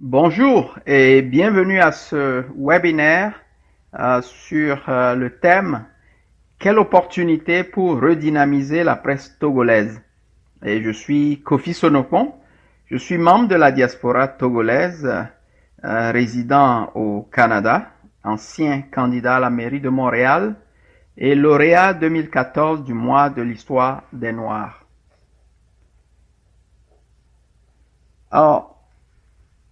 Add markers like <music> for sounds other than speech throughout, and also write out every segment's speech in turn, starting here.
Bonjour et bienvenue à ce webinaire euh, sur euh, le thème Quelle opportunité pour redynamiser la presse togolaise? Et je suis Kofi Sonopon, je suis membre de la diaspora togolaise, euh, résident au Canada, ancien candidat à la mairie de Montréal et lauréat 2014 du mois de l'histoire des Noirs. Alors,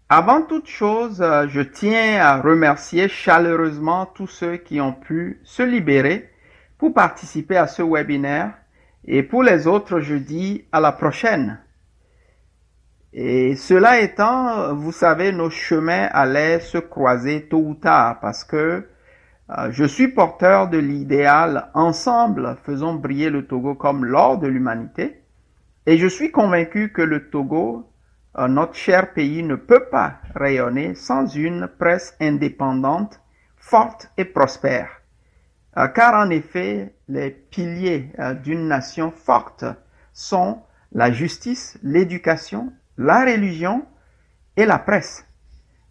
avant toute chose, euh, je tiens à remercier chaleureusement tous ceux qui ont pu se libérer pour participer à ce webinaire et pour les autres, je dis à la prochaine. Et cela étant, vous savez, nos chemins allaient se croiser tôt ou tard parce que euh, je suis porteur de l'idéal ensemble faisons briller le Togo comme l'or de l'humanité et je suis convaincu que le Togo notre cher pays ne peut pas rayonner sans une presse indépendante, forte et prospère. Euh, car en effet, les piliers euh, d'une nation forte sont la justice, l'éducation, la religion et la presse.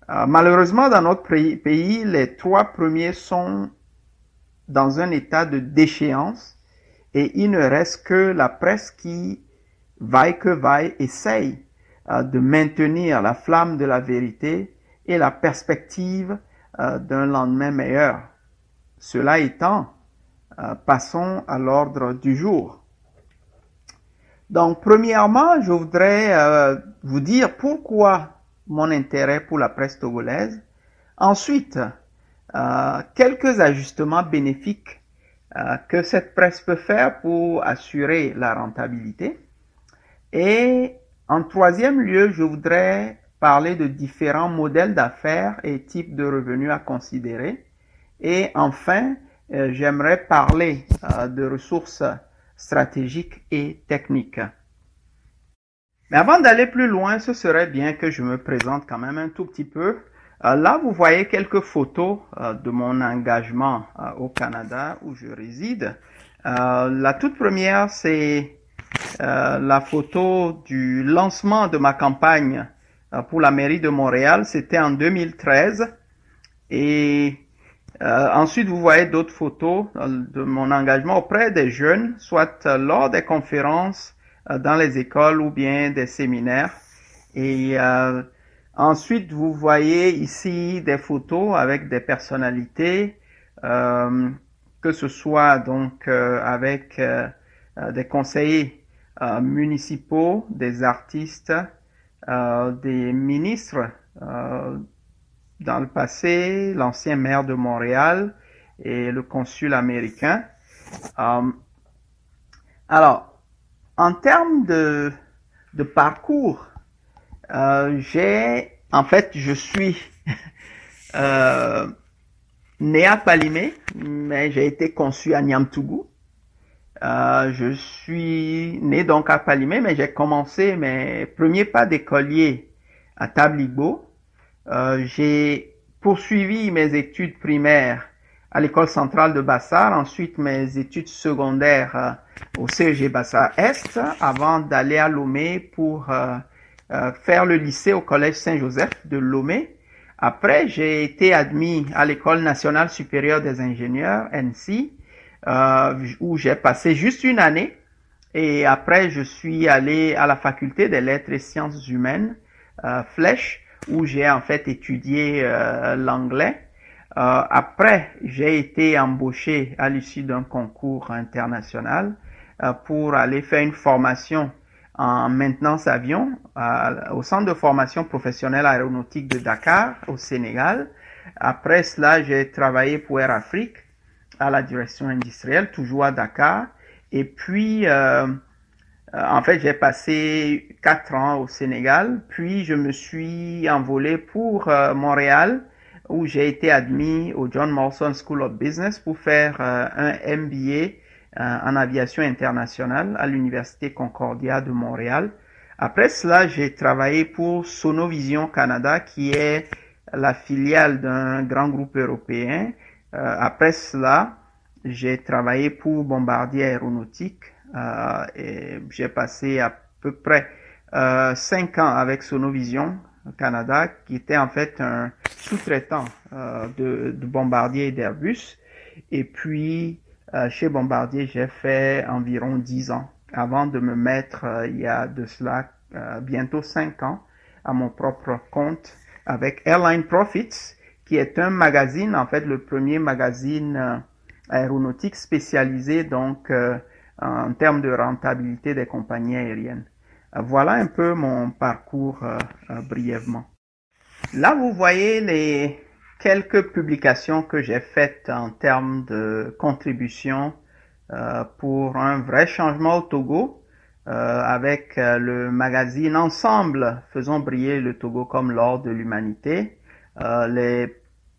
Malheureusement, dans notre pays, les trois premiers sont dans un état de déchéance et il ne reste que la presse qui, vaille que vaille, essaye euh, de maintenir la flamme de la vérité et la perspective euh, d'un lendemain meilleur. Cela étant, euh, passons à l'ordre du jour. Donc, premièrement, je voudrais vous dire pourquoi mon intérêt pour la presse togolaise. Ensuite, quelques ajustements bénéfiques que cette presse peut faire pour assurer la rentabilité. Et en troisième lieu, je voudrais parler de différents modèles d'affaires et types de revenus à considérer. Et enfin, euh, j'aimerais parler euh, de ressources stratégiques et techniques. Mais avant d'aller plus loin, ce serait bien que je me présente quand même un tout petit peu. Euh, là, vous voyez quelques photos de mon engagement au Canada où je réside. la toute première, c'est euh, la photo du lancement de ma campagne euh, pour la mairie de Montréal, c'était en 2013. Et euh, ensuite, vous voyez d'autres photos de mon engagement auprès des jeunes, soit lors des conférences dans les écoles ou bien des séminaires. Et ensuite, vous voyez ici des photos avec des personnalités, que ce soit donc avec des conseillers municipaux, des artistes, euh, des ministres euh, dans le passé, l'ancien maire de Montréal et le consul américain. alors, en termes de, de parcours, j'ai, en fait, je suis <laughs> né à Palimé, mais j'ai été conçu à Niamtougou. Euh, je suis né donc à Palimé, mais j'ai commencé mes premiers pas d'écolier à Tabligo. Euh, j'ai poursuivi mes études primaires à l'école centrale de Bassar, ensuite mes études secondaires euh, au CEG Bassar Est, avant d'aller à Lomé pour euh, euh, faire le lycée au collège Saint-Joseph de Lomé. Après, j'ai été admis à l'école nationale supérieure des ingénieurs, NC, euh, où j'ai passé juste une année. Et après, je suis allé à la faculté des lettres et sciences humaines, euh, Flèche, où j'ai en fait étudié euh, l'anglais. Euh, après, j'ai été embauché à l'issue d'un concours international euh, pour aller faire une formation en maintenance avion au centre de formation professionnelle aéronautique de Dakar, au Sénégal. Après cela, j'ai travaillé pour Air Afrique à la direction industrielle, toujours à Dakar. Et puis, euh, euh, en fait, j'ai passé quatre ans au Sénégal, puis je me suis envolé pour euh, Montréal, où j'ai été admis au John Molson School of Business pour faire un MBA en aviation internationale à l'Université Concordia de Montréal. Après cela, j'ai travaillé pour Sonovision Canada, qui est la filiale d'un grand groupe européen après cela, j'ai travaillé pour Bombardier Aéronautique euh, et j'ai passé à peu près euh, cinq ans avec Sonovision Canada, qui était en fait un sous-traitant de, de, Bombardier et d'Airbus. Et puis, chez Bombardier, j'ai fait environ 10 ans avant de me mettre, il y a de cela bientôt 5 ans, à mon propre compte avec Airline Profits, qui est un magazine, en fait le premier magazine euh, aéronautique spécialisé donc euh, en termes de rentabilité des compagnies aériennes. Euh, voilà un peu mon parcours brièvement. Là, vous voyez les quelques publications que j'ai faites en termes de contribution pour un vrai changement au Togo, avec le magazine Ensemble, faisons briller le Togo comme l'or de l'humanité, euh, les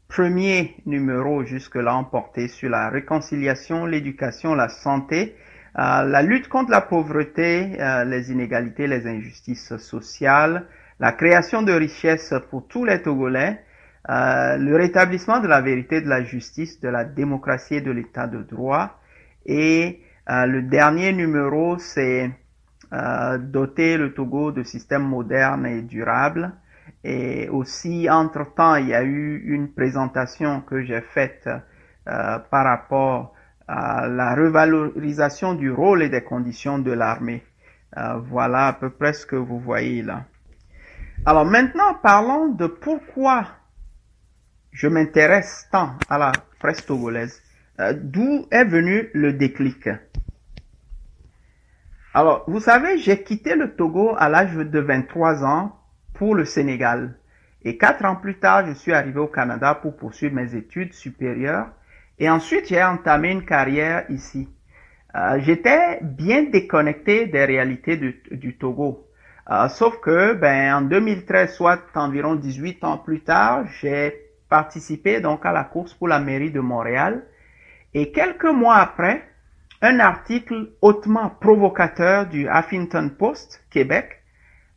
premiers numéros jusque-là ont porté sur la réconciliation, l'éducation, la santé, euh, la lutte contre la pauvreté, euh, les inégalités, les injustices sociales, la création de richesses pour tous les Togolais, le rétablissement de la vérité, de la justice, de la démocratie et de l'état de droit. Et le dernier numéro, c'est doter le Togo de systèmes modernes et durables. Et aussi, entre-temps, il y a eu une présentation que j'ai faite euh, par rapport à la revalorisation du rôle et des conditions de l'armée. Euh, voilà à peu près ce que vous voyez là. Alors maintenant, parlons de pourquoi je m'intéresse tant à la presse togolaise. Euh, d'où est venu le déclic? Alors, vous savez, j'ai quitté le Togo à l'âge de 23 ans pour le Sénégal. Et quatre ans plus tard, je suis arrivé au Canada pour poursuivre mes études supérieures. Et ensuite, j'ai entamé une carrière ici. Euh, J'étais bien déconnecté des réalités du, Togo. Euh, sauf que, ben, en 2013, soit environ 18 ans plus tard, j'ai participé donc à la course pour la mairie de Montréal. Et quelques mois après, un article hautement provocateur du Huffington Post, Québec,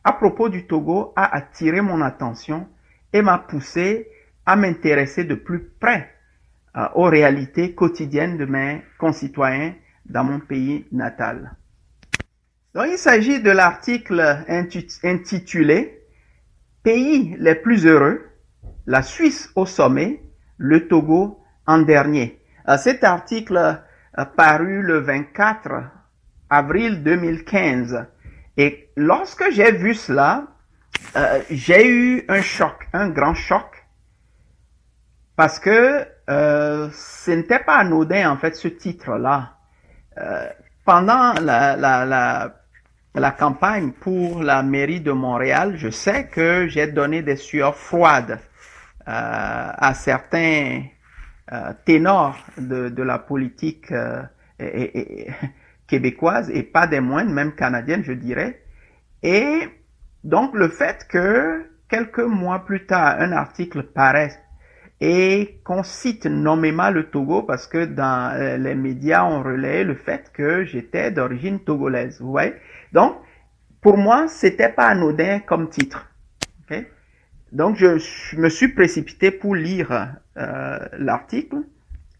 à propos du Togo a attiré mon attention et m'a poussé à m'intéresser de plus près euh, aux réalités quotidiennes de mes concitoyens dans mon pays natal. Donc, il s'agit de l'article intitulé Pays les plus heureux, la Suisse au sommet, le Togo en dernier. Euh, cet article a paru le 24 avril 2015 et lorsque j'ai vu cela, euh, j'ai eu un choc, un grand choc, parce que euh, ce n'était pas anodin en fait ce titre-là. Euh, pendant la, campagne pour la mairie de Montréal, je sais que j'ai donné des sueurs froides à certains ténors de, la politique et québécoise et pas des moindres, même canadiennes, je dirais. Et donc le fait que quelques mois plus tard, un article paraisse et qu'on cite nommément le Togo parce que dans euh, les médias on relayé le fait que j'étais d'origine togolaise. Vous voyez Donc pour moi c'était pas anodin comme titre. Donc je, me suis précipité pour lire euh, l'article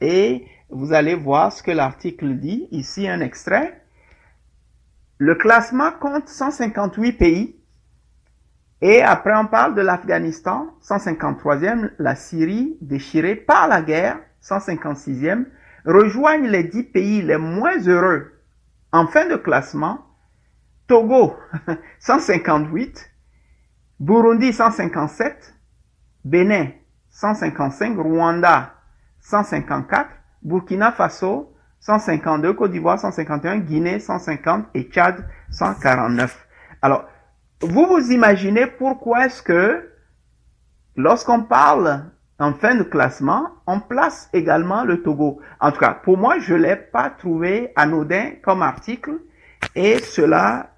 et vous allez voir ce que l'article dit. Ici, un extrait. Le classement compte 158 pays. Et après, on parle de l'Afghanistan, 153e, la Syrie, déchirée par la guerre, 156e, rejoignent les 10 pays les moins heureux en fin de classement. Togo, <laughs> 158, Burundi, 157, Bénin, 155, Rwanda, 154, Burkina Faso 152, Côte d'Ivoire 151, Guinée 150 et Tchad 149. Alors, vous vous imaginez pourquoi est-ce que lorsqu'on parle en fin de classement, on place également le Togo? En tout cas, pour moi, je l'ai pas trouvé anodin comme article et cela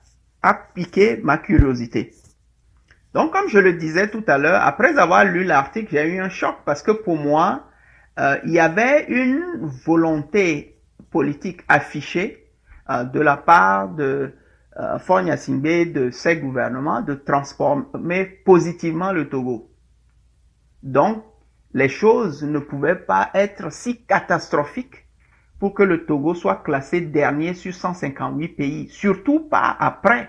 a piqué ma curiosité. Donc, comme je le disais tout à l'heure, après avoir lu l'article, j'ai eu un choc parce que pour moi, euh, il y avait une volonté politique affichée euh, de la part de euh, Fonya de ses gouvernements, de transformer positivement le Togo. Donc, les choses ne pouvaient pas être si catastrophiques pour que le Togo soit classé dernier sur 158 pays, surtout pas après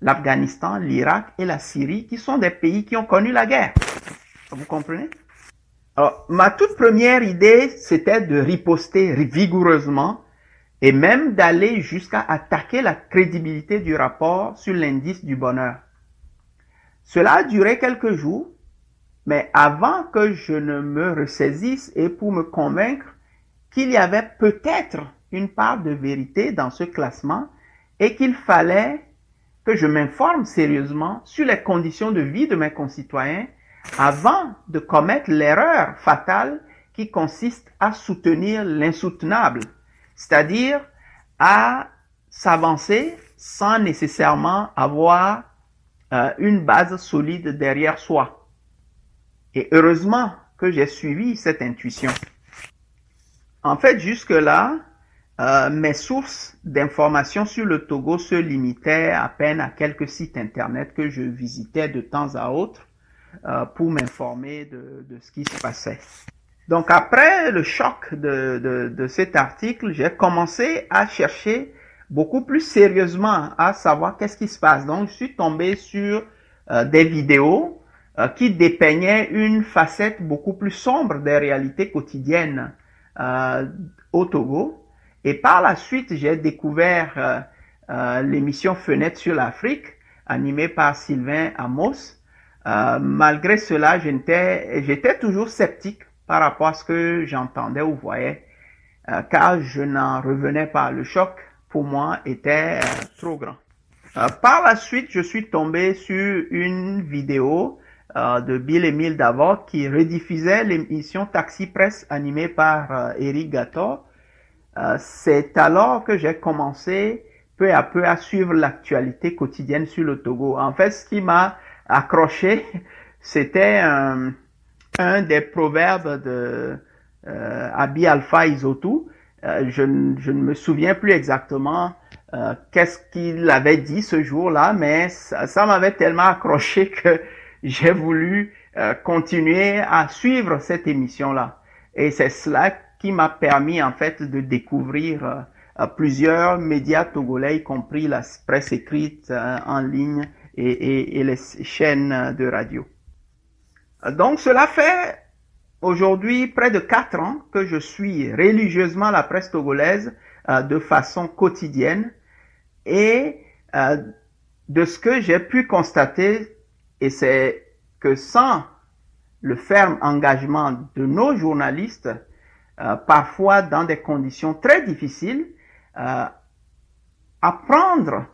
l'Afghanistan, l'Irak et la Syrie, qui sont des pays qui ont connu la guerre. Vous comprenez? Alors, ma toute première idée, c'était de riposter vigoureusement et même d'aller jusqu'à attaquer la crédibilité du rapport sur l'indice du bonheur. Cela a duré quelques jours, mais avant que je ne me ressaisisse et pour me convaincre qu'il y avait peut-être une part de vérité dans ce classement et qu'il fallait que je m'informe sérieusement sur les conditions de vie de mes concitoyens avant de commettre l'erreur fatale qui consiste à soutenir l'insoutenable, c'est-à-dire à s'avancer sans nécessairement avoir euh, une base solide derrière soi. Et heureusement que j'ai suivi cette intuition. En fait, jusque-là, euh, mes sources d'informations sur le Togo se limitaient à peine à quelques sites internet que je visitais de temps à autre euh, pour m'informer de, de, ce qui se passait. Donc après le choc de, de, de cet article, j'ai commencé à chercher beaucoup plus sérieusement à savoir qu'est-ce qui se passe. Donc je suis tombé sur euh, des vidéos qui dépeignaient une facette beaucoup plus sombre des réalités quotidiennes au Togo. Et par la suite, j'ai découvert euh, euh, l'émission Fenêtre sur l'Afrique, animée par Sylvain Amos. Euh, malgré cela, j'étais toujours sceptique par rapport à ce que j'entendais ou voyais, car je n'en revenais pas. Le choc, pour moi, était trop grand. par la suite, je suis tombé sur une vidéo de Bill Emile Davor qui rediffusait l'émission Taxi Presse animée par Eric Gator euh, c'est alors que j'ai commencé peu à peu à suivre l'actualité quotidienne sur le Togo. En fait, ce qui m'a accroché, c'était un, des proverbes de euh, Abi Alpha Isotu. Euh, je, je, ne me souviens plus exactement euh, qu'est-ce qu'il avait dit ce jour-là, mais ça, ça m'avait tellement accroché que j'ai voulu continuer à suivre cette émission-là. Et c'est cela qui m'a permis en fait de découvrir euh, plusieurs médias togolais, y compris la presse écrite euh, en ligne et, et, les chaînes de radio. Donc cela fait aujourd'hui près de quatre ans que je suis religieusement la presse togolaise euh, de façon quotidienne et de ce que j'ai pu constater, et c'est que sans le ferme engagement de nos journalistes, euh, parfois dans des conditions très difficiles, euh, à prendre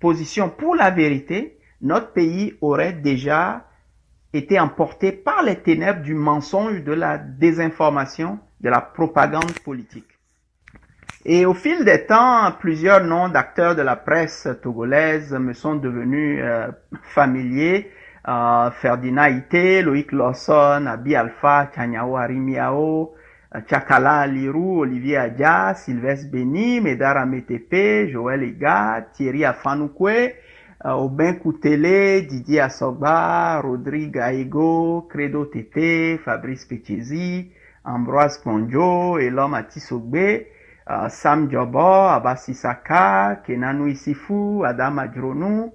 position pour la vérité, notre pays aurait déjà été emporté par les ténèbres du mensonge, de la désinformation, de la propagande politique. Et au fil des temps, plusieurs noms d'acteurs de la presse togolaise me sont devenus euh, familiers. Euh, Ferdinand Ité, Loïc Lawson, Abi Alpha, Chanyao Arimiao, Chakala Lirou, Olivier Adja, Sylvestre Beni, Medara Metepe, Joël Ega, Thierry Afanoukwe, euh, Aubin Koutele, Didier Asogba, Rodrigue Aego, Credo Tete, Fabrice Pechezi, Ambroise Ponjo, Elom Atisogbe, uh, Sam Jobo, Abbas Isaka, Kenanou Isifu, Adam Adronou,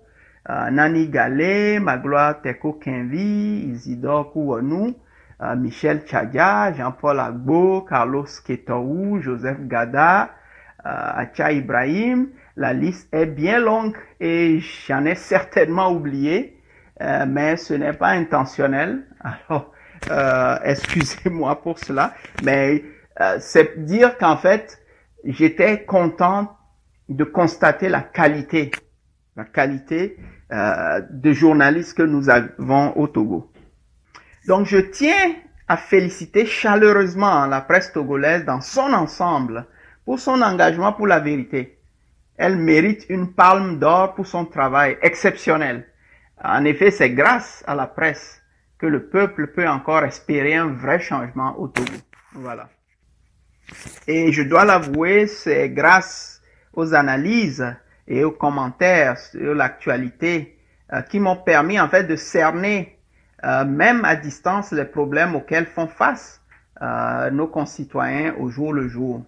uh, Nani Gale, Magloire Teko Kenvi, Isidore Kouonou, euh, Michel Tchadia, Jean-Paul Agbo, Carlos Ketoou, Joseph Gada, euh, Acha Ibrahim. La liste est bien longue et j'en ai certainement oublié, euh, mais ce n'est pas intentionnel. <laughs> Alors, euh, excusez-moi pour cela, mais euh, c'est dire qu'en fait, j'étais content de constater la qualité, la qualité euh, de journalistes que nous avons au Togo. Donc je tiens à féliciter chaleureusement la presse togolaise dans son ensemble pour son engagement pour la vérité. Elle mérite une palme d'or pour son travail exceptionnel. En effet, c'est grâce à la presse que le peuple peut encore espérer un vrai changement au Togo. Voilà. Et je dois l'avouer, c'est grâce aux analyses et aux commentaires sur l'actualité euh, qui m'ont permis en fait de cerner euh, même à distance, les problèmes auxquels font face euh, nos concitoyens au jour le jour.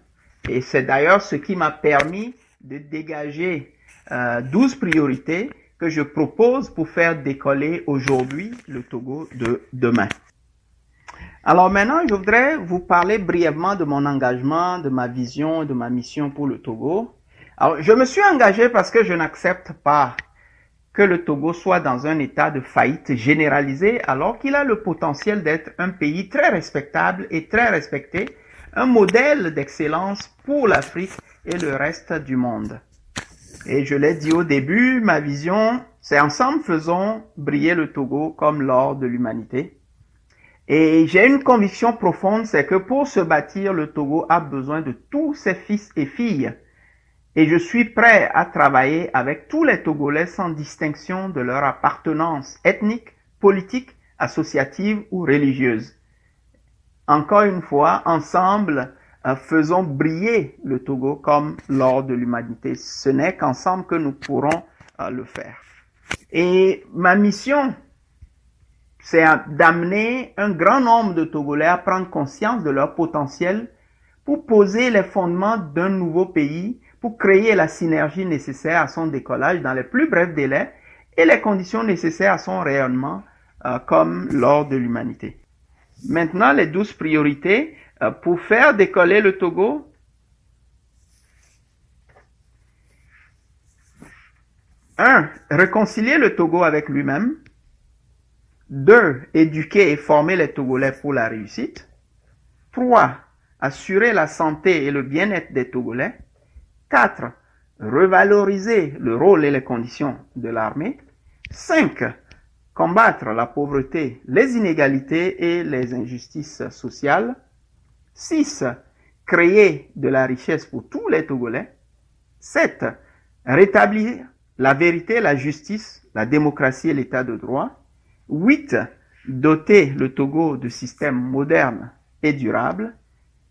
Et c'est d'ailleurs ce qui m'a permis de dégager euh, 12 priorités que je propose pour faire décoller aujourd'hui le Togo de demain. Alors maintenant, je voudrais vous parler brièvement de mon engagement, de ma vision, de ma mission pour le Togo. Alors, je me suis engagé parce que je n'accepte pas que le Togo soit dans un état de faillite généralisée alors qu'il a le potentiel d'être un pays très respectable et très respecté, un modèle d'excellence pour l'Afrique et le reste du monde. Et je l'ai dit au début, ma vision, c'est ensemble faisons briller le Togo comme l'or de l'humanité. Et j'ai une conviction profonde, c'est que pour se bâtir, le Togo a besoin de tous ses fils et filles. Et je suis prêt à travailler avec tous les Togolais sans distinction de leur appartenance ethnique, politique, associative ou religieuse. Encore une fois, ensemble, faisons briller le Togo comme l'or de l'humanité. Ce n'est qu'ensemble que nous pourrons euh, le faire. Et ma mission, c'est d'amener un grand nombre de Togolais à prendre conscience de leur potentiel pour poser les fondements d'un nouveau pays, pour créer la synergie nécessaire à son décollage dans les plus brefs délais et les conditions nécessaires à son rayonnement euh, comme l'or de l'humanité. Maintenant, les douze priorités pour faire décoller le Togo. Un, réconcilier le Togo avec lui-même. Deux, éduquer et former les Togolais pour la réussite. Trois, assurer la santé et le bien-être des Togolais. Quatre, revaloriser le rôle et les conditions de l'armée. Cinq, combattre la pauvreté, les inégalités et les injustices sociales. 6. Créer de la richesse pour tous les Togolais. 7. Rétablir la vérité, la justice, la démocratie et l'état de droit. 8. Doter le Togo de systèmes modernes et durables.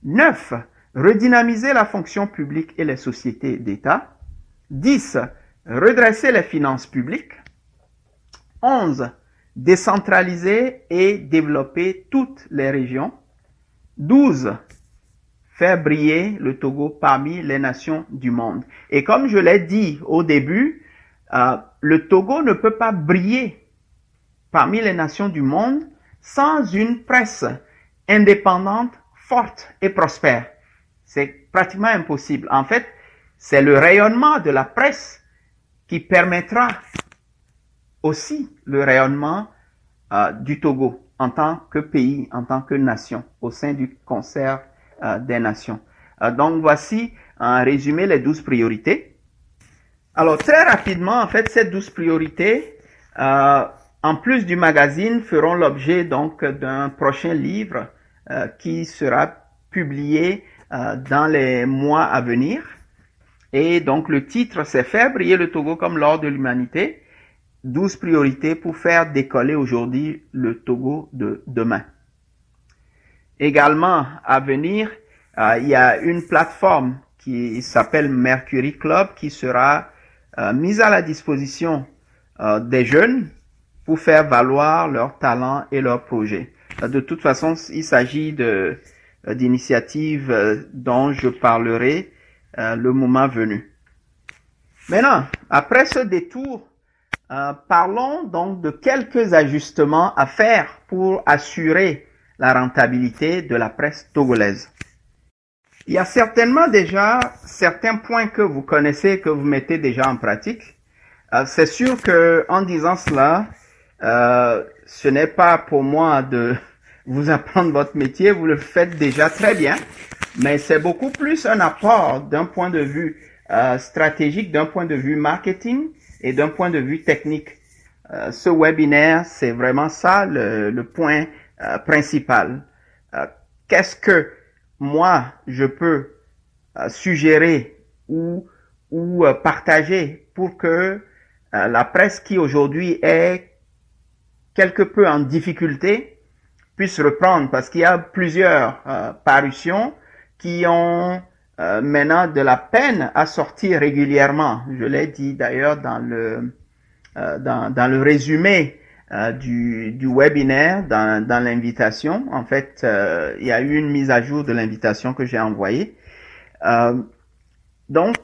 9. Redynamiser la fonction publique et les sociétés d'État. 10. Redresser les finances publiques. 11. Décentraliser et développer toutes les régions. 12. Faire briller le Togo parmi les nations du monde. Et comme je l'ai dit au début, euh, le Togo ne peut pas briller parmi les nations du monde sans une presse indépendante, forte et prospère. C'est pratiquement impossible. En fait, c'est le rayonnement de la presse qui permettra aussi le rayonnement euh, du Togo en tant que pays, en tant que nation, au sein du concert euh, des nations. Euh, donc voici en résumé les douze priorités. Alors très rapidement, en fait, ces douze priorités, euh, en plus du magazine, feront l'objet donc d'un prochain livre qui sera publié dans les mois à venir. Et donc le titre, c'est Faire briller le Togo comme l'or de l'humanité. 12 priorités pour faire décoller aujourd'hui le Togo de demain. Également, à venir, euh, il y a une plateforme qui s'appelle Mercury Club qui sera euh, mise à la disposition euh, des jeunes pour faire valoir leurs talents et leurs projets. De toute façon, il s'agit d'initiatives dont je parlerai le moment venu. Maintenant, après ce détour euh, parlons donc de quelques ajustements à faire pour assurer la rentabilité de la presse togolaise. Il y a certainement déjà certains points que vous connaissez, que vous mettez déjà en pratique. Euh, c'est sûr que en disant cela, euh, ce n'est pas pour moi de <laughs> vous apprendre votre métier, vous le faites déjà très bien, mais c'est beaucoup plus un apport d'un point de vue stratégique, d'un point de vue marketing, et d'un point de vue technique, euh, ce webinaire, c'est vraiment ça le, point euh, principal. Euh, qu'est-ce que moi, je peux suggérer ou, ou partager pour que la presse qui aujourd'hui est quelque peu en difficulté puisse reprendre? Parce qu'il y a plusieurs parutions qui ont euh, maintenant de la peine à sortir régulièrement. Je l'ai dit d'ailleurs dans le euh, dans, le résumé euh, du, du webinaire, dans, dans l'invitation. En fait, il y a eu une mise à jour de l'invitation que j'ai envoyée. donc,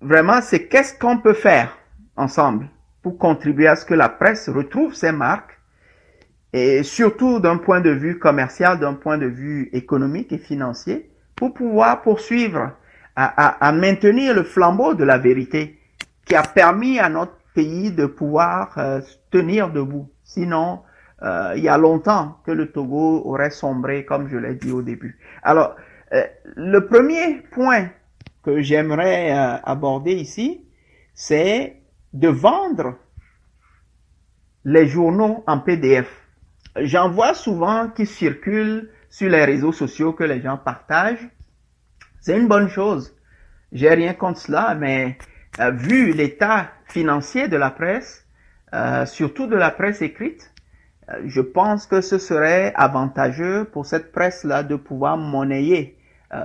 vraiment, c'est qu'est-ce qu'on peut faire ensemble pour contribuer à ce que la presse retrouve ses marques et surtout d'un point de vue commercial, d'un point de vue économique et financier, pour pouvoir poursuivre à, maintenir le flambeau de la vérité qui a permis à notre pays de pouvoir euh, tenir debout. Sinon, euh, il y a longtemps que le Togo aurait sombré, comme je l'ai dit au début. Alors, euh, le premier point que j'aimerais aborder ici, c'est de vendre les journaux en PDF. J'en vois souvent qui circulent sur les réseaux sociaux que les gens partagent c'est une bonne chose. J'ai rien contre cela, mais euh, vu l'état financier de la presse, euh, surtout de la presse écrite, euh, je pense que ce serait avantageux pour cette presse-là de pouvoir monnayer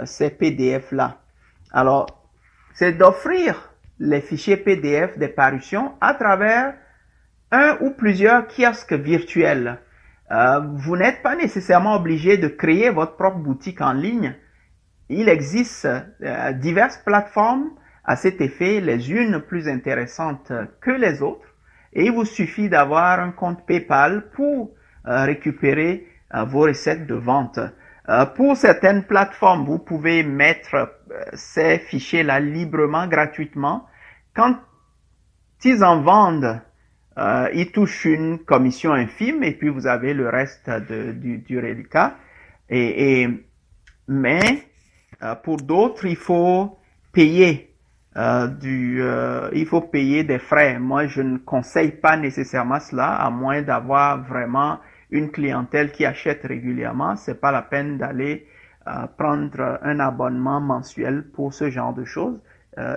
ces PDF-là. Alors, c'est d'offrir les fichiers PDF des parutions à travers un ou plusieurs kiosques virtuels. Vous n'êtes pas nécessairement obligé de créer votre propre boutique en ligne il existe euh, diverses plateformes à cet effet, les unes plus intéressantes que les autres, et il vous suffit d'avoir un compte PayPal pour euh, récupérer euh, vos recettes de vente. pour certaines plateformes, vous pouvez mettre ces fichiers-là librement, gratuitement. Quand ils en vendent, ils touchent une commission infime et puis vous avez le reste du, du mais euh, pour d'autres, il faut payer euh, euh, il faut payer des frais. Moi, je ne conseille pas nécessairement cela, à moins d'avoir vraiment une clientèle qui achète régulièrement. C'est pas la peine d'aller prendre un abonnement mensuel pour ce genre de choses.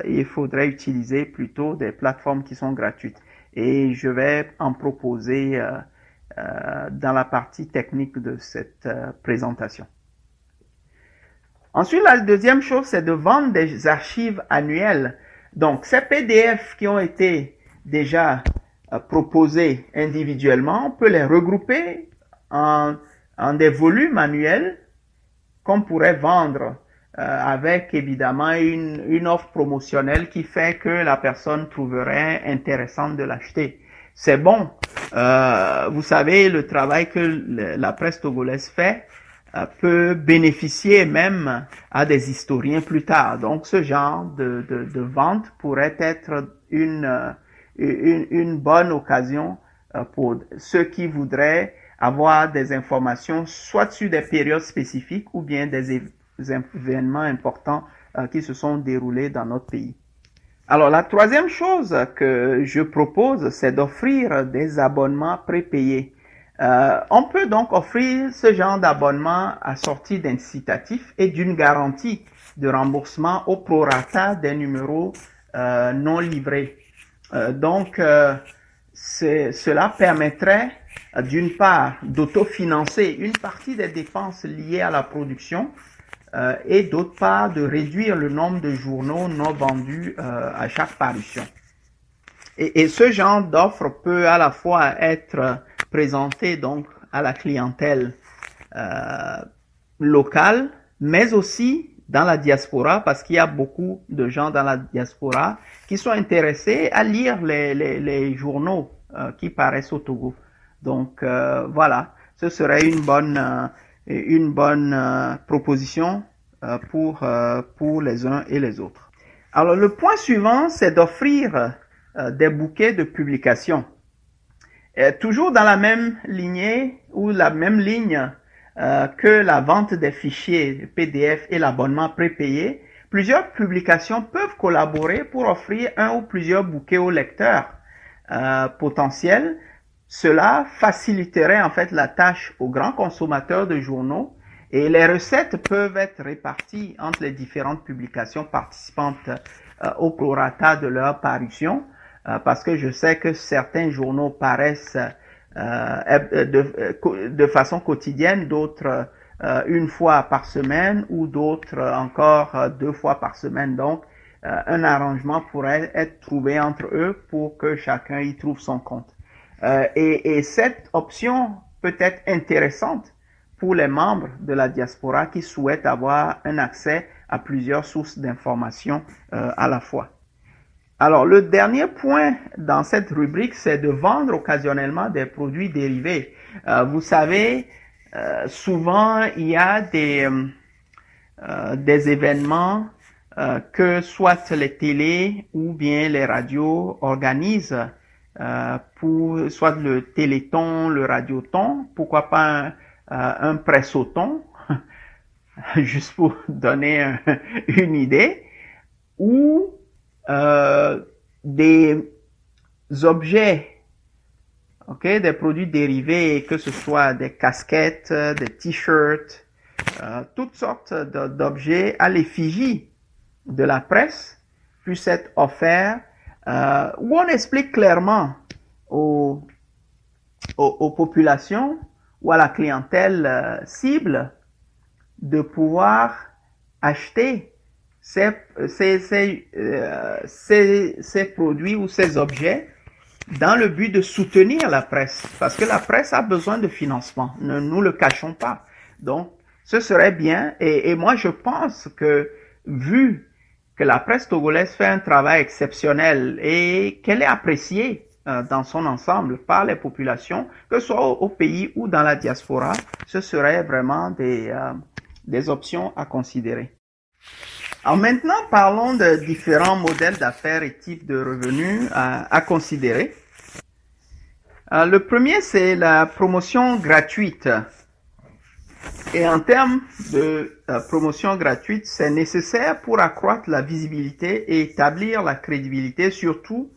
il faudrait utiliser plutôt des plateformes qui sont gratuites. Et je vais en proposer dans la partie technique de cette présentation. Ensuite, la deuxième chose, c'est de vendre des archives annuelles. Donc, ces PDF qui ont été déjà euh, proposés individuellement, on peut les regrouper en, en des volumes annuels qu'on pourrait vendre euh, avec évidemment une, une, offre promotionnelle qui fait que la personne trouverait intéressant de l'acheter. C'est bon. Euh, vous savez, le travail que la presse togolaise fait, euh, peut bénéficier même à des historiens plus tard. Donc ce genre de, de, de vente pourrait être une, euh, une, une, bonne occasion euh, pour ceux qui voudraient avoir des informations soit sur des périodes spécifiques ou bien des événements importants qui se sont déroulés dans notre pays. Alors la troisième chose que je propose, c'est d'offrir des abonnements prépayés. Euh, on peut donc offrir ce genre d'abonnement assorti d'incitatifs et d'une garantie de remboursement au prorata des numéros euh, non livrés. Euh, donc, cela permettrait d'une part d'autofinancer une partie des dépenses liées à la production et d'autre part de réduire le nombre de journaux non vendus à chaque parution. Et, et ce genre d'offre peut à la fois être présenté donc à la clientèle euh, locale, mais aussi dans la diaspora, parce qu'il y a beaucoup de gens dans la diaspora qui sont intéressés à lire les, les, les journaux euh, qui paraissent au Togo. Donc euh, voilà, ce serait une bonne, euh, une bonne euh, proposition euh, pour, pour les uns et les autres. Alors le point suivant, c'est d'offrir des bouquets de publications. Euh, toujours dans la même lignée ou la même ligne euh, que la vente des fichiers PDF et l'abonnement prépayé, plusieurs publications peuvent collaborer pour offrir un ou plusieurs bouquets aux lecteurs euh, potentiels. Cela faciliterait en fait la tâche aux grands consommateurs de journaux et les recettes peuvent être réparties entre les différentes publications participantes au prorata de leur parution euh, parce que je sais que certains journaux paraissent euh, de, de, façon quotidienne, d'autres euh, une fois par semaine ou d'autres encore deux fois par semaine. Donc, un arrangement pourrait être trouvé entre eux pour que chacun y trouve son compte. Et, et, cette option peut être intéressante pour les membres de la diaspora qui souhaitent avoir un accès à plusieurs sources d'informations à la fois. Alors, le dernier point dans cette rubrique, c'est de vendre occasionnellement des produits dérivés. Euh, vous savez, euh, souvent, il y a des, euh, des événements que soit les télés ou bien les radios organisent pour soit le téléthon, le radioton, pourquoi pas un, un pressoton, <laughs> juste pour donner une idée, ou euh, des objets, ok, des produits dérivés, que ce soit des casquettes, des t-shirts, euh, toutes sortes d'objets à l'effigie de la presse puissent être offerts, euh, où on explique clairement aux, aux, populations ou à la clientèle euh, cible de pouvoir acheter ces, ces, euh, ces, ces, produits ou ces objets dans le but de soutenir la presse, parce que la presse a besoin de financement, ne nous le cachons pas. Donc, ce serait bien, et, et moi je pense que vu que la presse togolaise fait un travail exceptionnel et qu'elle est appréciée euh, dans son ensemble par les populations, que ce soit au, pays ou dans la diaspora, ce serait vraiment des, euh, des options à considérer. Alors maintenant, parlons de différents modèles d'affaires et types de revenus à, considérer. Euh, le premier, c'est la promotion gratuite. Et en termes de euh, promotion gratuite, c'est nécessaire pour accroître la visibilité et établir la crédibilité, surtout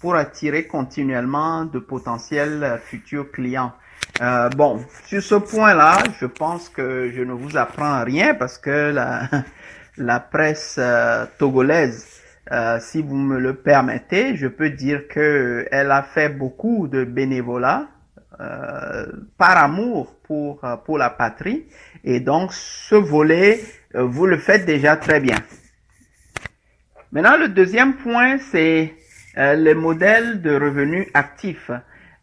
pour attirer continuellement de potentiels futurs clients. Euh, bon, sur ce point-là, je pense que je ne vous apprends rien parce que la, <laughs> la presse euh, togolaise, euh, si vous me le permettez, je peux dire que elle a fait beaucoup de bénévolat euh, par amour pour pour la patrie et donc ce volet vous le faites déjà très bien. Maintenant le deuxième point c'est les modèles de revenus actifs.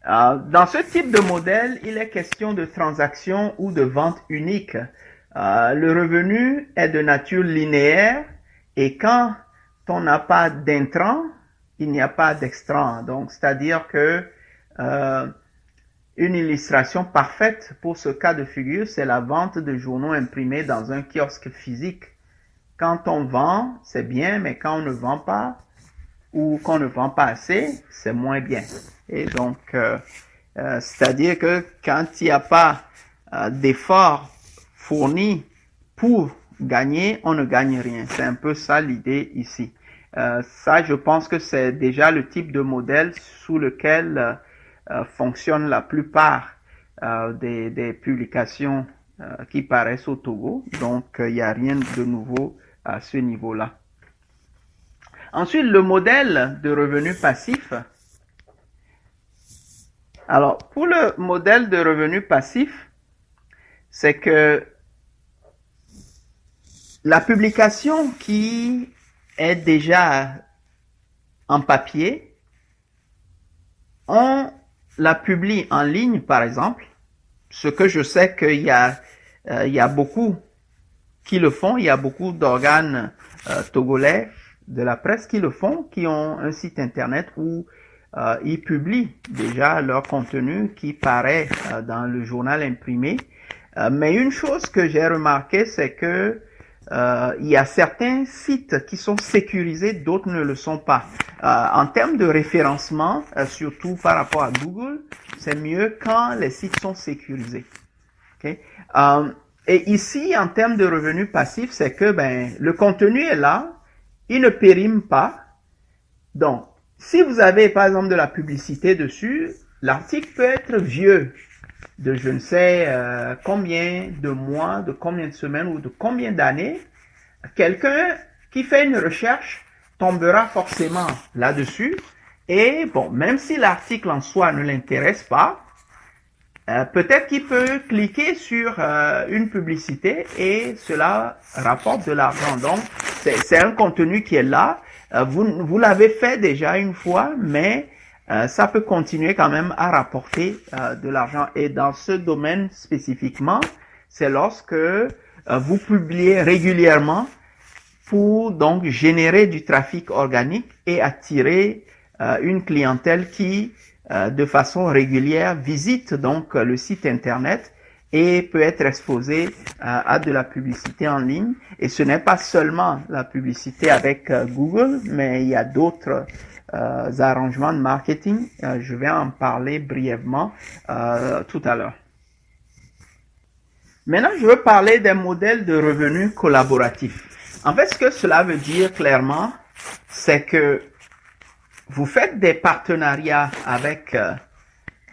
dans ce type de modèle, il est question de transactions ou de vente unique. Euh, le revenu est de nature linéaire et quand on n'a pas d'intrant, il n'y a pas d'extrant. Donc, c'est-à-dire que euh, une illustration parfaite pour ce cas de figure, c'est la vente de journaux imprimés dans un kiosque physique. Quand on vend, c'est bien, mais quand on ne vend pas ou qu'on ne vend pas assez, c'est moins bien. Et donc, euh, c'est-à-dire que quand il n'y a pas d'effort fourni pour gagner, on ne gagne rien. C'est un peu ça l'idée ici. Euh, ça, je pense que c'est déjà le type de modèle sous lequel euh, fonctionnent la plupart euh, des, des, publications euh, qui paraissent au Togo. Donc, il n'y a rien de nouveau à ce niveau-là. Ensuite, le modèle de revenu passif. Alors, pour le modèle de revenu passif, c'est que la publication qui est déjà en papier, on la publie en ligne, par exemple, ce que je sais qu'il y a, euh, il y a beaucoup qui le font, il y a beaucoup d'organes euh, togolais de la presse qui le font, qui ont un site internet où euh, ils publient déjà leur contenu qui paraît dans le journal imprimé. mais une chose que j'ai remarqué, c'est que euh, il y a certains sites qui sont sécurisés, d'autres ne le sont pas. Euh, en termes de référencement, euh, surtout par rapport à Google, c'est mieux quand les sites sont sécurisés. Okay? Euh, et ici, en termes de revenus passifs, c'est que ben le contenu est là, il ne périme pas. Donc, si vous avez par exemple de la publicité dessus, l'article peut être vieux, de je ne sais euh, combien de mois, de combien de semaines ou de combien d'années, quelqu'un qui fait une recherche tombera forcément là-dessus. Et bon, même si l'article en soi ne l'intéresse pas, euh, peut-être qu'il peut cliquer sur euh, une publicité et cela rapporte de l'argent. Donc, c'est un contenu qui est là. vous vous l'avez fait déjà une fois, mais euh, ça peut continuer quand même à rapporter euh, de l'argent. Et dans ce domaine spécifiquement, c'est lorsque euh, vous publiez régulièrement pour donc générer du trafic organique et attirer une clientèle qui, de façon régulière, visite donc le site internet et peut être exposé à de la publicité en ligne. Et ce n'est pas seulement la publicité avec Google, mais il y a d'autres euh, arrangements de marketing. Euh, je vais en parler brièvement euh, tout à l'heure. Maintenant, je veux parler d'un modèle de revenus collaboratif. En fait, ce que cela veut dire clairement, c'est que vous faites des partenariats avec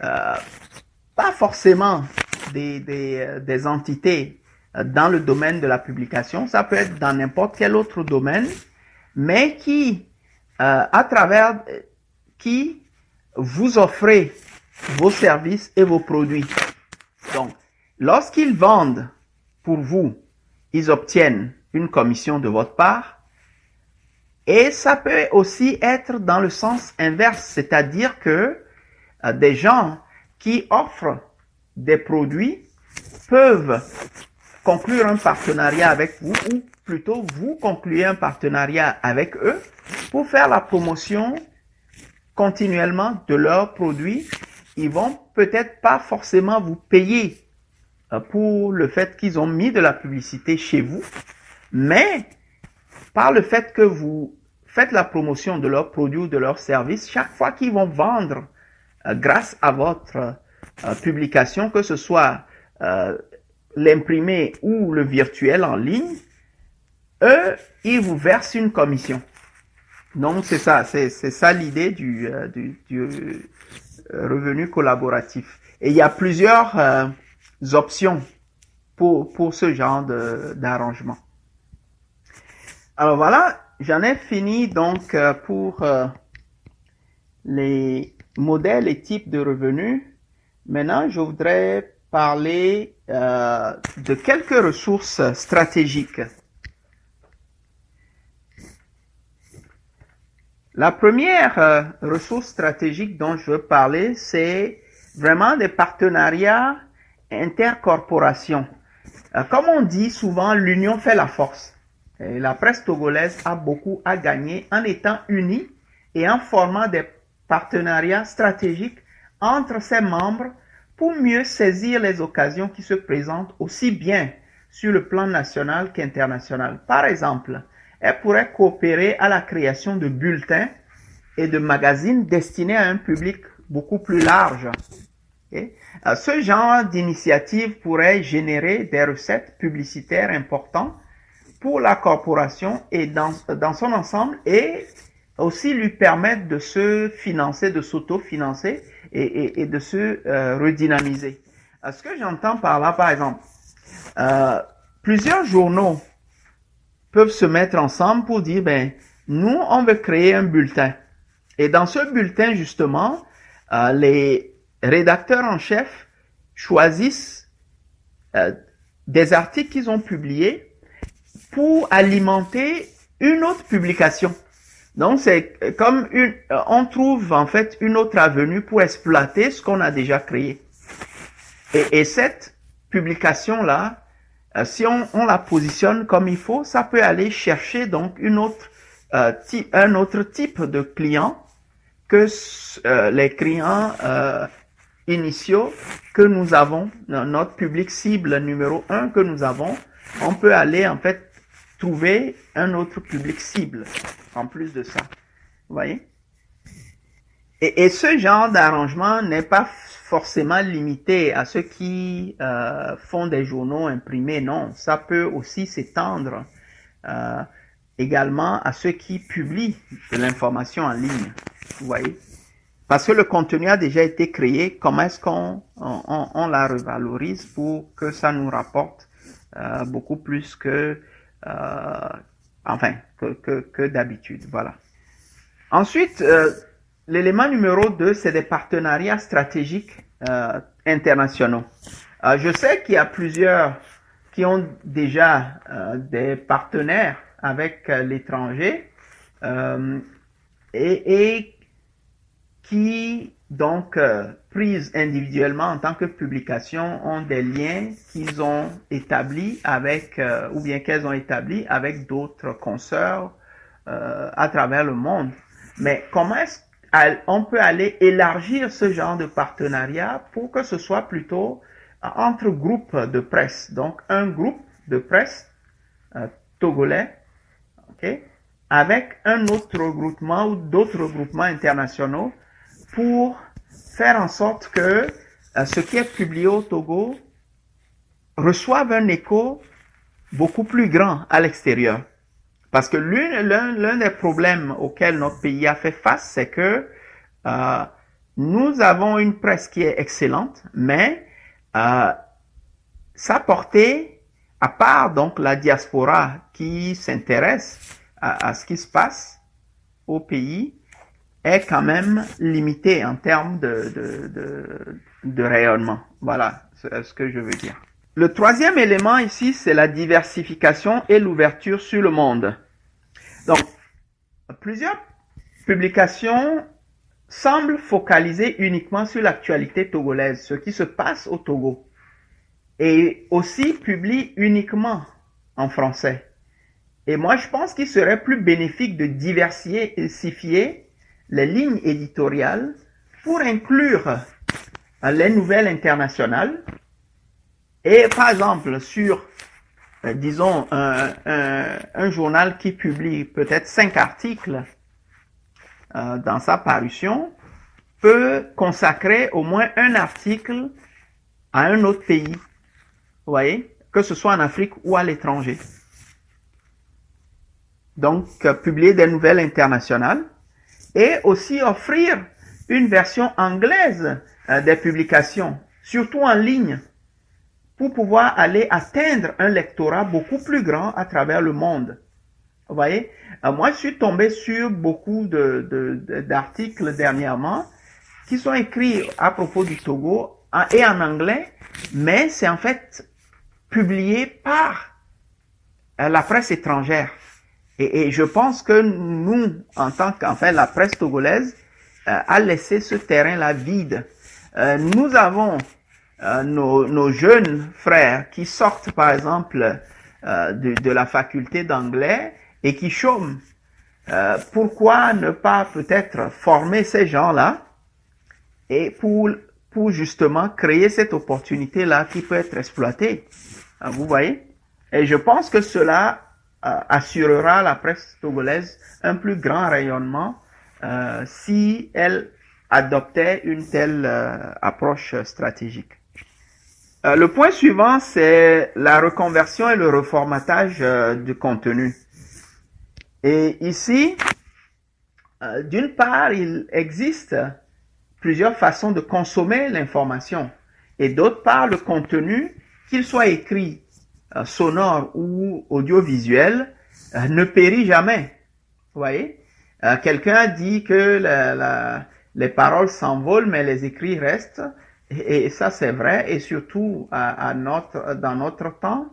pas forcément des, des, des entités dans le domaine de la publication, ça peut être dans n'importe quel autre domaine, mais qui euh, à travers euh, qui vous offrez vos services et vos produits. Donc, lorsqu'ils vendent pour vous, ils obtiennent une commission de votre part. Et ça peut aussi être dans le sens inverse, c'est-à-dire que euh, des gens qui offrent des produits peuvent conclure un partenariat avec vous ou plutôt vous concluez un partenariat avec eux pour faire la promotion continuellement de leurs produits. Ils vont peut-être pas forcément vous payer euh, pour le fait qu'ils ont mis de la publicité chez vous, mais par le fait que vous faites la promotion de leurs produits ou de leurs services, chaque fois qu'ils vont vendre euh, grâce à votre euh, publication, que ce soit l'imprimé ou le virtuel en ligne, eux, ils vous versent une commission. Donc c'est ça, c'est ça l'idée du, euh, du, euh, revenu collaboratif. Et il y a plusieurs euh, options pour, pour ce genre d'arrangement. Alors voilà, j'en ai fini donc pour les modèles et types de revenus. Maintenant, je voudrais parler de quelques ressources stratégiques La première euh, ressource stratégique dont je veux parler, c'est vraiment des partenariats intercorporations. Euh, comme on dit souvent, l'union fait la force. La presse togolaise a beaucoup à gagner en étant unie et en formant des partenariats stratégiques entre ses membres pour mieux saisir les occasions qui se présentent aussi bien sur le plan national qu'international. Par exemple, elle pourrait coopérer à la création de bulletins et de magazines destinés à un public beaucoup plus large. Euh, ce genre d'initiative pourrait générer des recettes publicitaires importantes pour la corporation et dans, dans son ensemble et aussi lui permettre de se financer, de s'auto-financer et, et, de se euh, redynamiser. Euh, ce que j'entends par là, par exemple, plusieurs journaux peuvent se mettre ensemble pour dire, ben, nous, on veut créer un bulletin. Et dans ce bulletin, justement, euh, les rédacteurs en chef choisissent euh, des articles qu'ils ont publiés pour alimenter une autre publication. Donc c'est comme une, on trouve en fait une autre avenue pour exploiter ce qu'on a déjà créé. Et, et cette publication là, euh, si on, la positionne comme il faut, ça peut aller chercher donc euh, un autre type de client que euh, les clients initiaux que nous avons, notre public cible numéro un que nous avons, on peut aller en fait trouver un autre public cible en plus de ça. Vous voyez? Et, et, ce genre d'arrangement n'est pas forcément limité à ceux qui euh, font des journaux imprimés, non. Ça peut aussi s'étendre euh, également à ceux qui publient de l'information en ligne. Vous voyez Parce que le contenu a déjà été créé, comment est-ce qu'on on, on, la revalorise pour que ça nous rapporte euh, beaucoup plus que, euh, enfin, que, que, que d'habitude. Voilà. Ensuite, euh, L'élément numéro 2, c'est des partenariats stratégiques euh, internationaux. Euh, je sais qu'il y a plusieurs qui ont déjà euh, des partenaires avec euh, l'étranger euh, et, et, qui donc prises individuellement en tant que publication ont des liens qu'ils ont établis avec, euh, ou bien qu'elles ont établis avec d'autres consoeurs euh, à travers le monde. Mais comment est-ce qu'on peut aller élargir ce genre de partenariat pour que ce soit plutôt entre groupes de presse. Donc, un groupe de presse euh, togolais, avec un autre regroupement ou d'autres regroupements internationaux pour faire en sorte que euh, ce qui est publié au Togo reçoive un écho beaucoup plus grand à l'extérieur. Parce que l'un des problèmes auxquels notre pays a fait face, c'est que euh, nous avons une presse qui est excellente, mais euh, sa portée, à part donc la diaspora qui s'intéresse à, ce qui se passe au pays, est quand même limitée en termes de, de, de, rayonnement. Voilà ce que je veux dire. Le troisième élément ici, c'est la diversification et l'ouverture sur le monde. Donc, plusieurs publications semblent focaliser uniquement sur l'actualité togolaise, ce qui se passe au Togo, et aussi publient uniquement en français. Et moi, je pense qu'il serait plus bénéfique de diversifier les lignes éditoriales pour inclure les nouvelles internationales. Et par exemple, sur, disons, un, journal qui publie peut-être cinq articles euh, dans sa parution, peut consacrer au moins un article à un autre pays. Vous voyez? Que ce soit en Afrique ou à l'étranger. Donc, euh, publier des nouvelles internationales et aussi offrir une version anglaise euh, des publications, surtout en ligne, pour pouvoir aller atteindre un lectorat beaucoup plus grand à travers le monde. Vous voyez? Euh, Moi, je suis tombé sur beaucoup d'articles de, dernièrement qui sont écrits à propos du Togo et en anglais, mais c'est en fait publié par la presse étrangère. Et, je pense que nous, en tant qu'enfin la presse togolaise, euh, a laissé ce terrain-là vide. Euh, nous avons euh, nos, nos, jeunes frères qui sortent, par exemple, de, de, la faculté d'anglais et qui chôment. pourquoi ne pas peut-être former ces gens-là et pour, pour justement créer cette opportunité-là qui peut être exploitée. Vous voyez? Et je pense que cela euh, assurera la presse togolaise un plus grand rayonnement euh, si elle adoptait une telle euh, approche stratégique. Le point suivant, c'est la reconversion et le reformatage du contenu. Et ici, d'une part, il existe plusieurs façons de consommer l'information. Et d'autre part, le contenu, qu'il soit écrit euh, sonore ou audiovisuel euh, ne périt jamais. Vous voyez? Euh, Quelqu'un dit que les paroles s'envolent, mais les écrits restent. Et, ça, c'est vrai. Et surtout, à, notre, dans notre temps,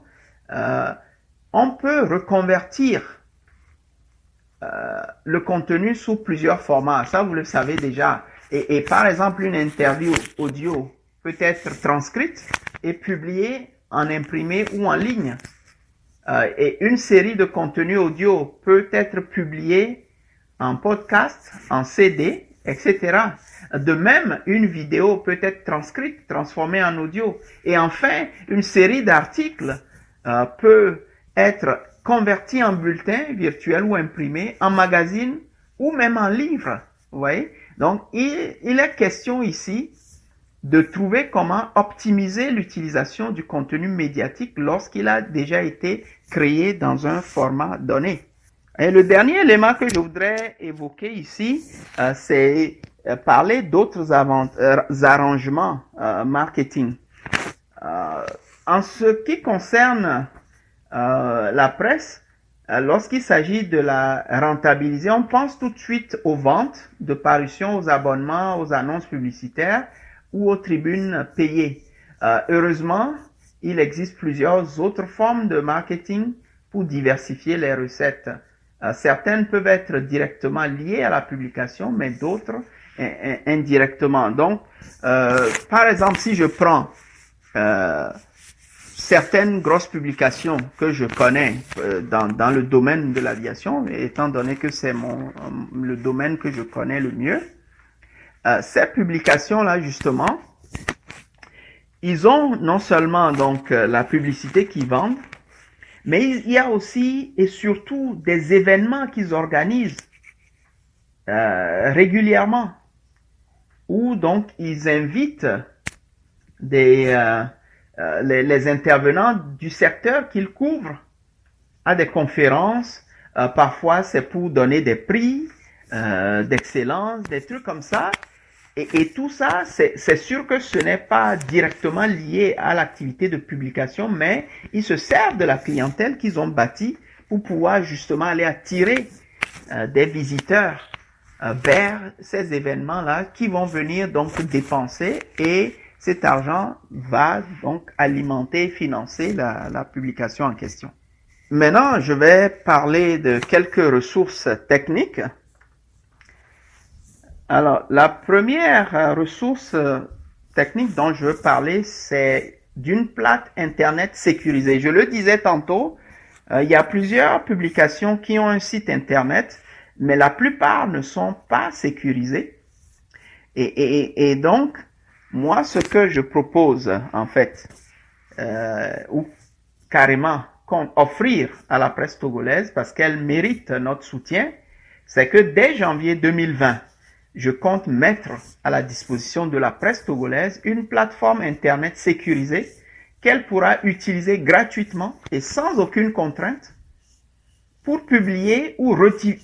on peut reconvertir le contenu sous plusieurs formats. Ça, vous le savez déjà. Et, et par exemple, une interview audio peut être transcrite et publiée en imprimé ou en ligne. Euh, et une série de contenus audio peut être publiée en podcast, en CD, etc. De même, une vidéo peut être transcrite, transformée en audio. Et enfin, une série d'articles euh, peut être convertie en bulletin virtuel ou imprimé, en magazine ou même en livre. Vous voyez? Donc, il, il est question ici de trouver comment optimiser l'utilisation du contenu médiatique lorsqu'il a déjà été créé dans un format donné. Et le dernier élément que je voudrais évoquer ici, euh, c'est euh, parler d'autres euh, arrangements marketing. en ce qui concerne la presse, lorsqu'il s'agit de la rentabiliser, on pense tout de suite aux ventes de parutions, aux abonnements, aux annonces publicitaires, ou aux tribunes payées. Euh, heureusement, il existe plusieurs autres formes de marketing pour diversifier les recettes. Euh, certaines peuvent être directement liées à la publication, mais d'autres indirectement. Donc, euh, par exemple, si je prends euh, certaines grosses publications que je connais euh, dans, dans le domaine de l'aviation, étant donné que c'est mon le domaine que je connais le mieux, ces publications-là, justement, ils ont non seulement donc la publicité qu'ils vendent, mais il y a aussi et surtout des événements qu'ils organisent euh, régulièrement, où donc ils invitent des, euh, euh, les, les, intervenants du secteur qu'ils couvrent à des conférences. parfois, c'est pour donner des prix d'excellence, des trucs comme ça. Et, et tout ça, c'est sûr que ce n'est pas directement lié à l'activité de publication, mais ils se servent de la clientèle qu'ils ont bâtie pour pouvoir justement aller attirer euh, des visiteurs euh, vers ces événements-là qui vont venir donc dépenser et cet argent va donc alimenter, financer la, la publication en question. Maintenant, je vais parler de quelques ressources techniques alors, la première euh, ressource euh, technique dont je veux parler, c'est d'une plate Internet sécurisée. Je le disais tantôt, euh, il y a plusieurs publications qui ont un site Internet, mais la plupart ne sont pas sécurisées. Et, et, donc, moi, ce que je propose, en fait, euh, ou carrément offrir à la presse togolaise, parce qu'elle mérite notre soutien, c'est que dès janvier 2020, je compte mettre à la disposition de la presse togolaise une plateforme Internet sécurisée qu'elle pourra utiliser gratuitement et sans aucune contrainte pour publier ou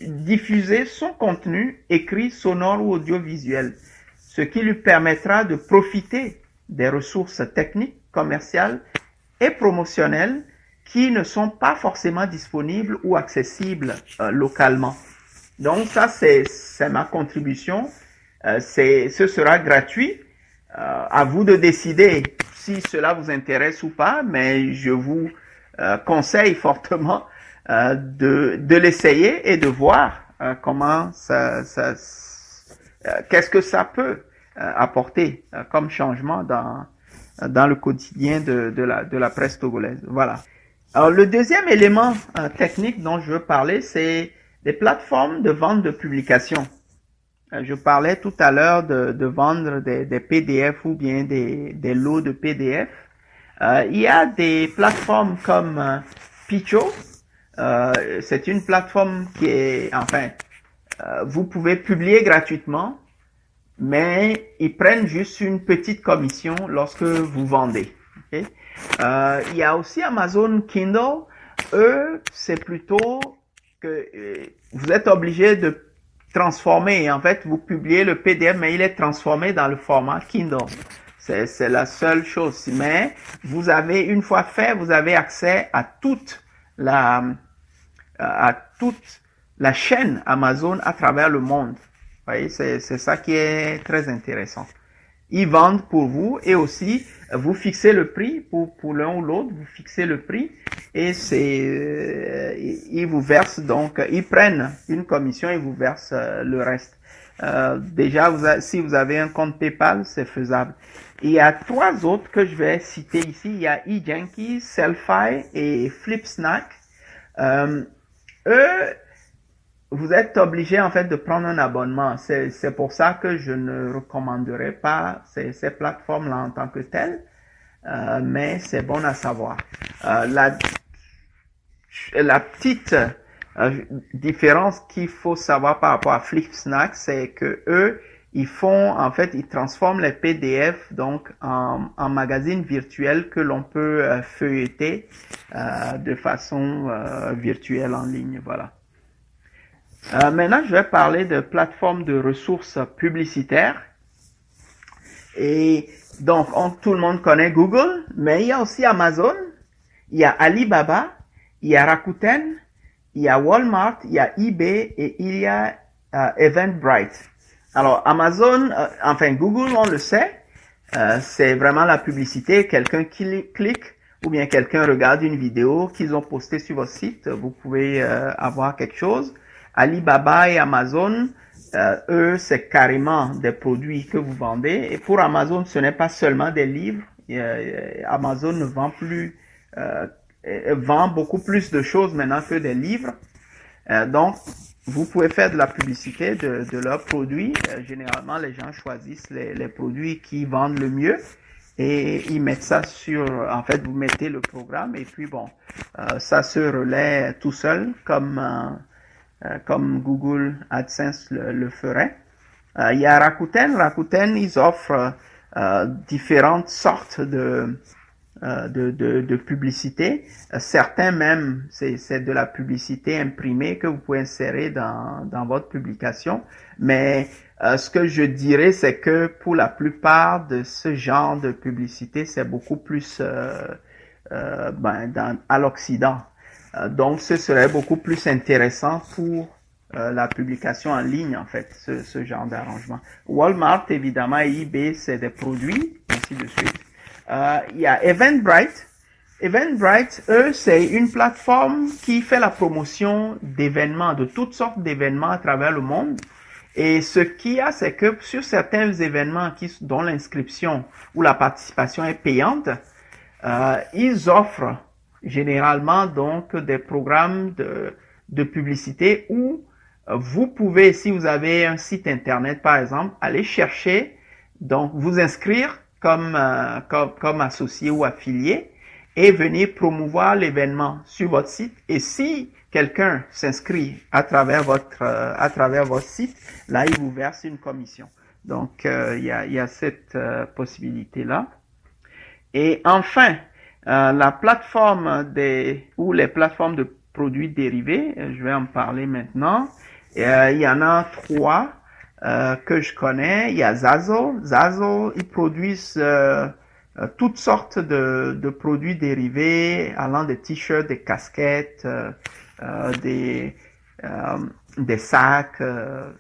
diffuser son contenu écrit, sonore ou audiovisuel, ce qui lui permettra de profiter des ressources techniques, commerciales et promotionnelles qui ne sont pas forcément disponibles ou accessibles euh, localement. Donc ça, c'est ma contribution. Euh, ce sera gratuit. Euh, à vous de décider si cela vous intéresse ou pas, mais je vous euh, conseille fortement euh, de, de l'essayer et de voir euh, comment ça, ça qu'est-ce que ça peut apporter comme changement dans dans le quotidien de, de, la, de la presse togolaise. Voilà. Alors le deuxième élément technique dont je veux parler, c'est des plateformes de vente de publications. Euh, je parlais tout à l'heure de, de, vendre des, des, PDF ou bien des, des lots de PDF. Euh, il y a des plateformes comme euh. Euh, c'est une plateforme qui est, enfin, euh, vous pouvez publier gratuitement, mais ils prennent juste une petite commission lorsque vous vendez. Okay? il y a aussi Amazon Kindle. Eux, c'est plutôt que euh, vous êtes obligé de transformer. En fait, vous publiez le PDF, mais il est transformé dans le format Kindle. C'est la seule chose. Mais vous avez, une fois fait, vous avez accès à toute la, à toute la chaîne Amazon à travers le monde. Vous voyez, c'est ça qui est très intéressant. Ils vendent pour vous et aussi vous fixez le prix pour, pour l'un ou l'autre, vous fixez le prix et c'est euh, ils vous versent donc ils prennent une commission et vous versent euh, le reste. Euh, déjà, vous si vous avez un compte PayPal, c'est faisable. il y a trois autres que je vais citer ici. Il y a eJanky, Selfie et FlipSnack. Euh, eux, vous êtes obligé en fait de prendre un abonnement. C'est pour ça que je ne recommanderais pas ces, ces plateformes-là en tant que telles, euh, mais c'est bon à savoir. Euh, la, la petite euh, différence qu'il faut savoir par rapport à FlipSnack, c'est que eux, ils font en fait, ils transforment les PDF donc en, en magazines virtuels que l'on peut euh, feuilleter euh, de façon virtuelle en ligne. Voilà. Euh, maintenant, je vais parler de plateformes de ressources publicitaires. Et donc, tout le monde connaît Google, mais il y a aussi Amazon, il y a Alibaba, il y a Rakuten, il y a Walmart, il y a eBay et il y a euh, Eventbrite. Alors, Amazon, euh, enfin Google, on le sait, c'est vraiment la publicité. Quelqu'un clique ou bien quelqu'un regarde une vidéo qu'ils ont postée sur votre site, vous pouvez avoir quelque chose. Alibaba et Amazon, euh, eux, c'est carrément des produits que vous vendez. Et pour Amazon, ce n'est pas seulement des livres. Amazon ne vend plus, euh, vend beaucoup plus de choses maintenant que des livres. Euh, donc, vous pouvez faire de la publicité de, de leurs produits. Euh, généralement, les gens choisissent les, les, produits qui vendent le mieux et ils mettent ça sur, en fait, vous mettez le programme et puis bon, euh, ça se relaie tout seul comme euh, comme Google AdSense le, le ferait. Euh, il y a Rakuten. Rakuten, ils offrent différentes sortes de de, de, de, publicité. Certains même, c'est de la publicité imprimée que vous pouvez insérer dans, dans votre publication. Mais euh, ce que je dirais, c'est que pour la plupart de ce genre de publicité, c'est beaucoup plus euh, euh, ben, dans, à l'Occident. Donc, ce serait beaucoup plus intéressant pour la publication en ligne, en fait, ce, ce genre d'arrangement. Walmart, évidemment, eBay, c'est des produits, ainsi de suite. Il y a Eventbrite. Eventbrite, eux, c'est une plateforme qui fait la promotion d'événements, de toutes sortes d'événements à travers le monde. Et ce qu'il y a, c'est que sur certains événements qui, dont l'inscription ou la participation est payante, euh, ils offrent généralement donc des programmes de, de publicité où euh, vous pouvez, si vous avez un site internet par exemple, aller chercher, donc vous inscrire comme, euh, comme, comme associé ou affilié et venir promouvoir l'événement sur votre site. Et si quelqu'un s'inscrit à travers votre euh, à travers votre site, là il vous verse une commission. Donc euh, il y, a, y, a, cette euh, possibilité là. Et enfin, la plateforme des ou les plateformes de produits dérivés, je vais en parler maintenant. il y en a trois que je connais. Il y a Zazo. Zazo, ils produisent toutes sortes de, de, produits dérivés allant des t-shirts, des casquettes, euh, des, euh, des sacs, euh,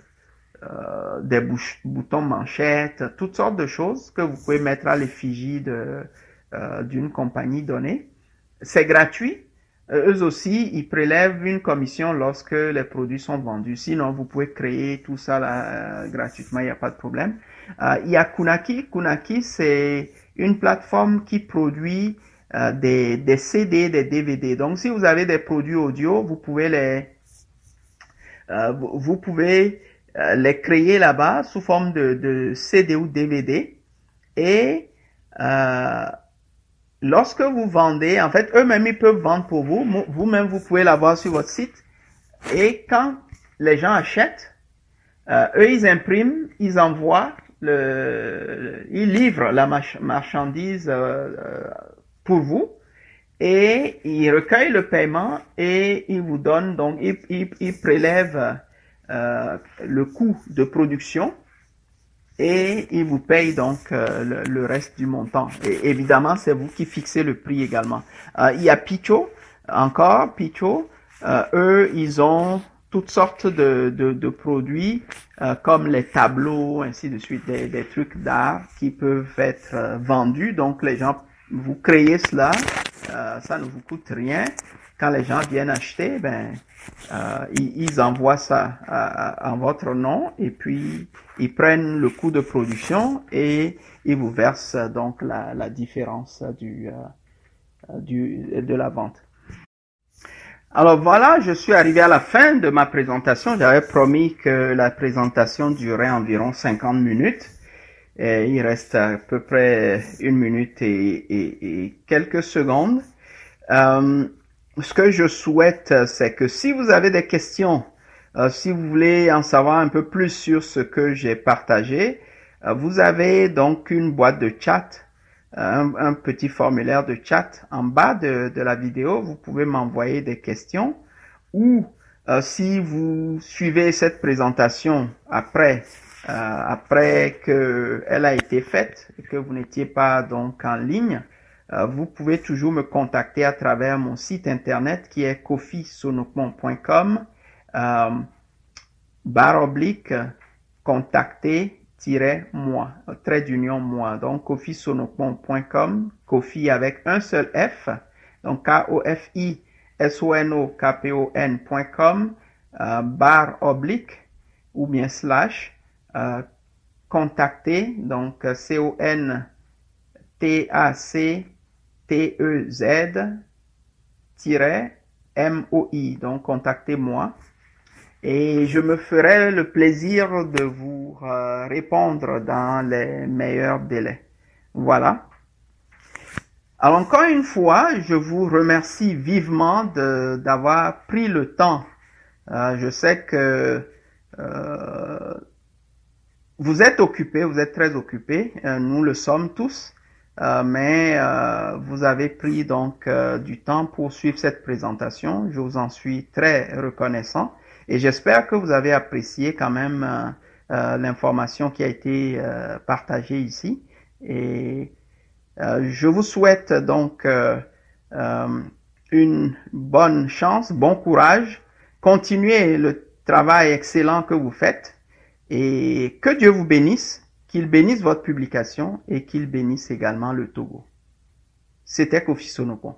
des boutons manchettes, toutes sortes de choses que vous pouvez mettre à l'effigie de, d'une compagnie donnée. C'est gratuit. eux aussi, ils prélèvent une commission lorsque les produits sont vendus. Sinon, vous pouvez créer tout ça là, gratuitement, il n'y a pas de problème. il y a Kunaki. Kunaki, c'est une plateforme qui produit euh, des, CD, des DVD. Donc, si vous avez des produits audio, vous pouvez les, euh, vous pouvez euh, les créer là-bas sous forme de, de, CD ou DVD. Et lorsque vous vendez, en fait, eux-mêmes, ils peuvent vendre pour vous. Vous-même, vous pouvez l'avoir sur votre site. Et quand les gens achètent, eux, ils impriment, ils envoient, ils livrent la marchandise pour vous et il recueille le paiement et il vous donne donc il, il, prélève euh, le coût de production et il vous paye donc euh, le, reste du montant. Et évidemment, c'est vous qui fixez le prix également. Euh, il y a Picho, encore Picho. eux, ils ont toutes sortes de, de, de produits comme les tableaux, ainsi de suite, des, des trucs d'art qui peuvent être vendus. Donc les gens vous créez cela, euh, ça ne vous coûte rien. Quand les gens viennent acheter, ben, euh, ils, envoient ça en votre nom et puis ils prennent le coût de production et ils vous versent donc la, la différence du, euh, du, de la vente. Alors voilà, je suis arrivé à la fin de ma présentation. J'avais promis que la présentation durait environ 50 minutes il reste à peu près une minute et, quelques secondes. Euh, ce que je souhaite, c'est que si vous avez des questions, euh, si vous voulez en savoir un peu plus sur ce que j'ai partagé, euh, vous avez donc une boîte de chat, un, petit formulaire de chat en bas de, la vidéo. Vous pouvez m'envoyer des questions ou si vous suivez cette présentation après euh, après qu'elle a été faite et que vous n'étiez pas donc en ligne, euh, vous pouvez toujours me contacter à travers mon site internet qui est kofisonokmon.com euh, barre oblique contacter-moi, trait d'union moi. Donc kofisonokmon.com, Kofi avec un seul F, donc K-O-F-I S-O-N-O-K-P-O-N.com, barre oblique ou bien slash contacter, donc C-O-N T-A-C-T-E-Z M-O-I, donc contactez-moi. Et je me ferai le plaisir de vous euh, répondre dans les meilleurs délais. Voilà. Alors encore une fois, je vous remercie vivement d'avoir pris le temps. Euh, je sais que euh, vous êtes occupé, vous êtes très occupé, nous le sommes tous. Euh, mais euh, vous avez pris donc euh, du temps pour suivre cette présentation. Je vous en suis très reconnaissant et j'espère que vous avez apprécié quand même l'information qui a été partagée ici. Et je vous souhaite donc une bonne chance, bon courage, continuez le travail excellent que vous faites et que Dieu vous bénisse qu'il bénisse votre publication et qu'il bénisse également le Togo. C'était Kofi Sonopon.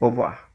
Au revoir.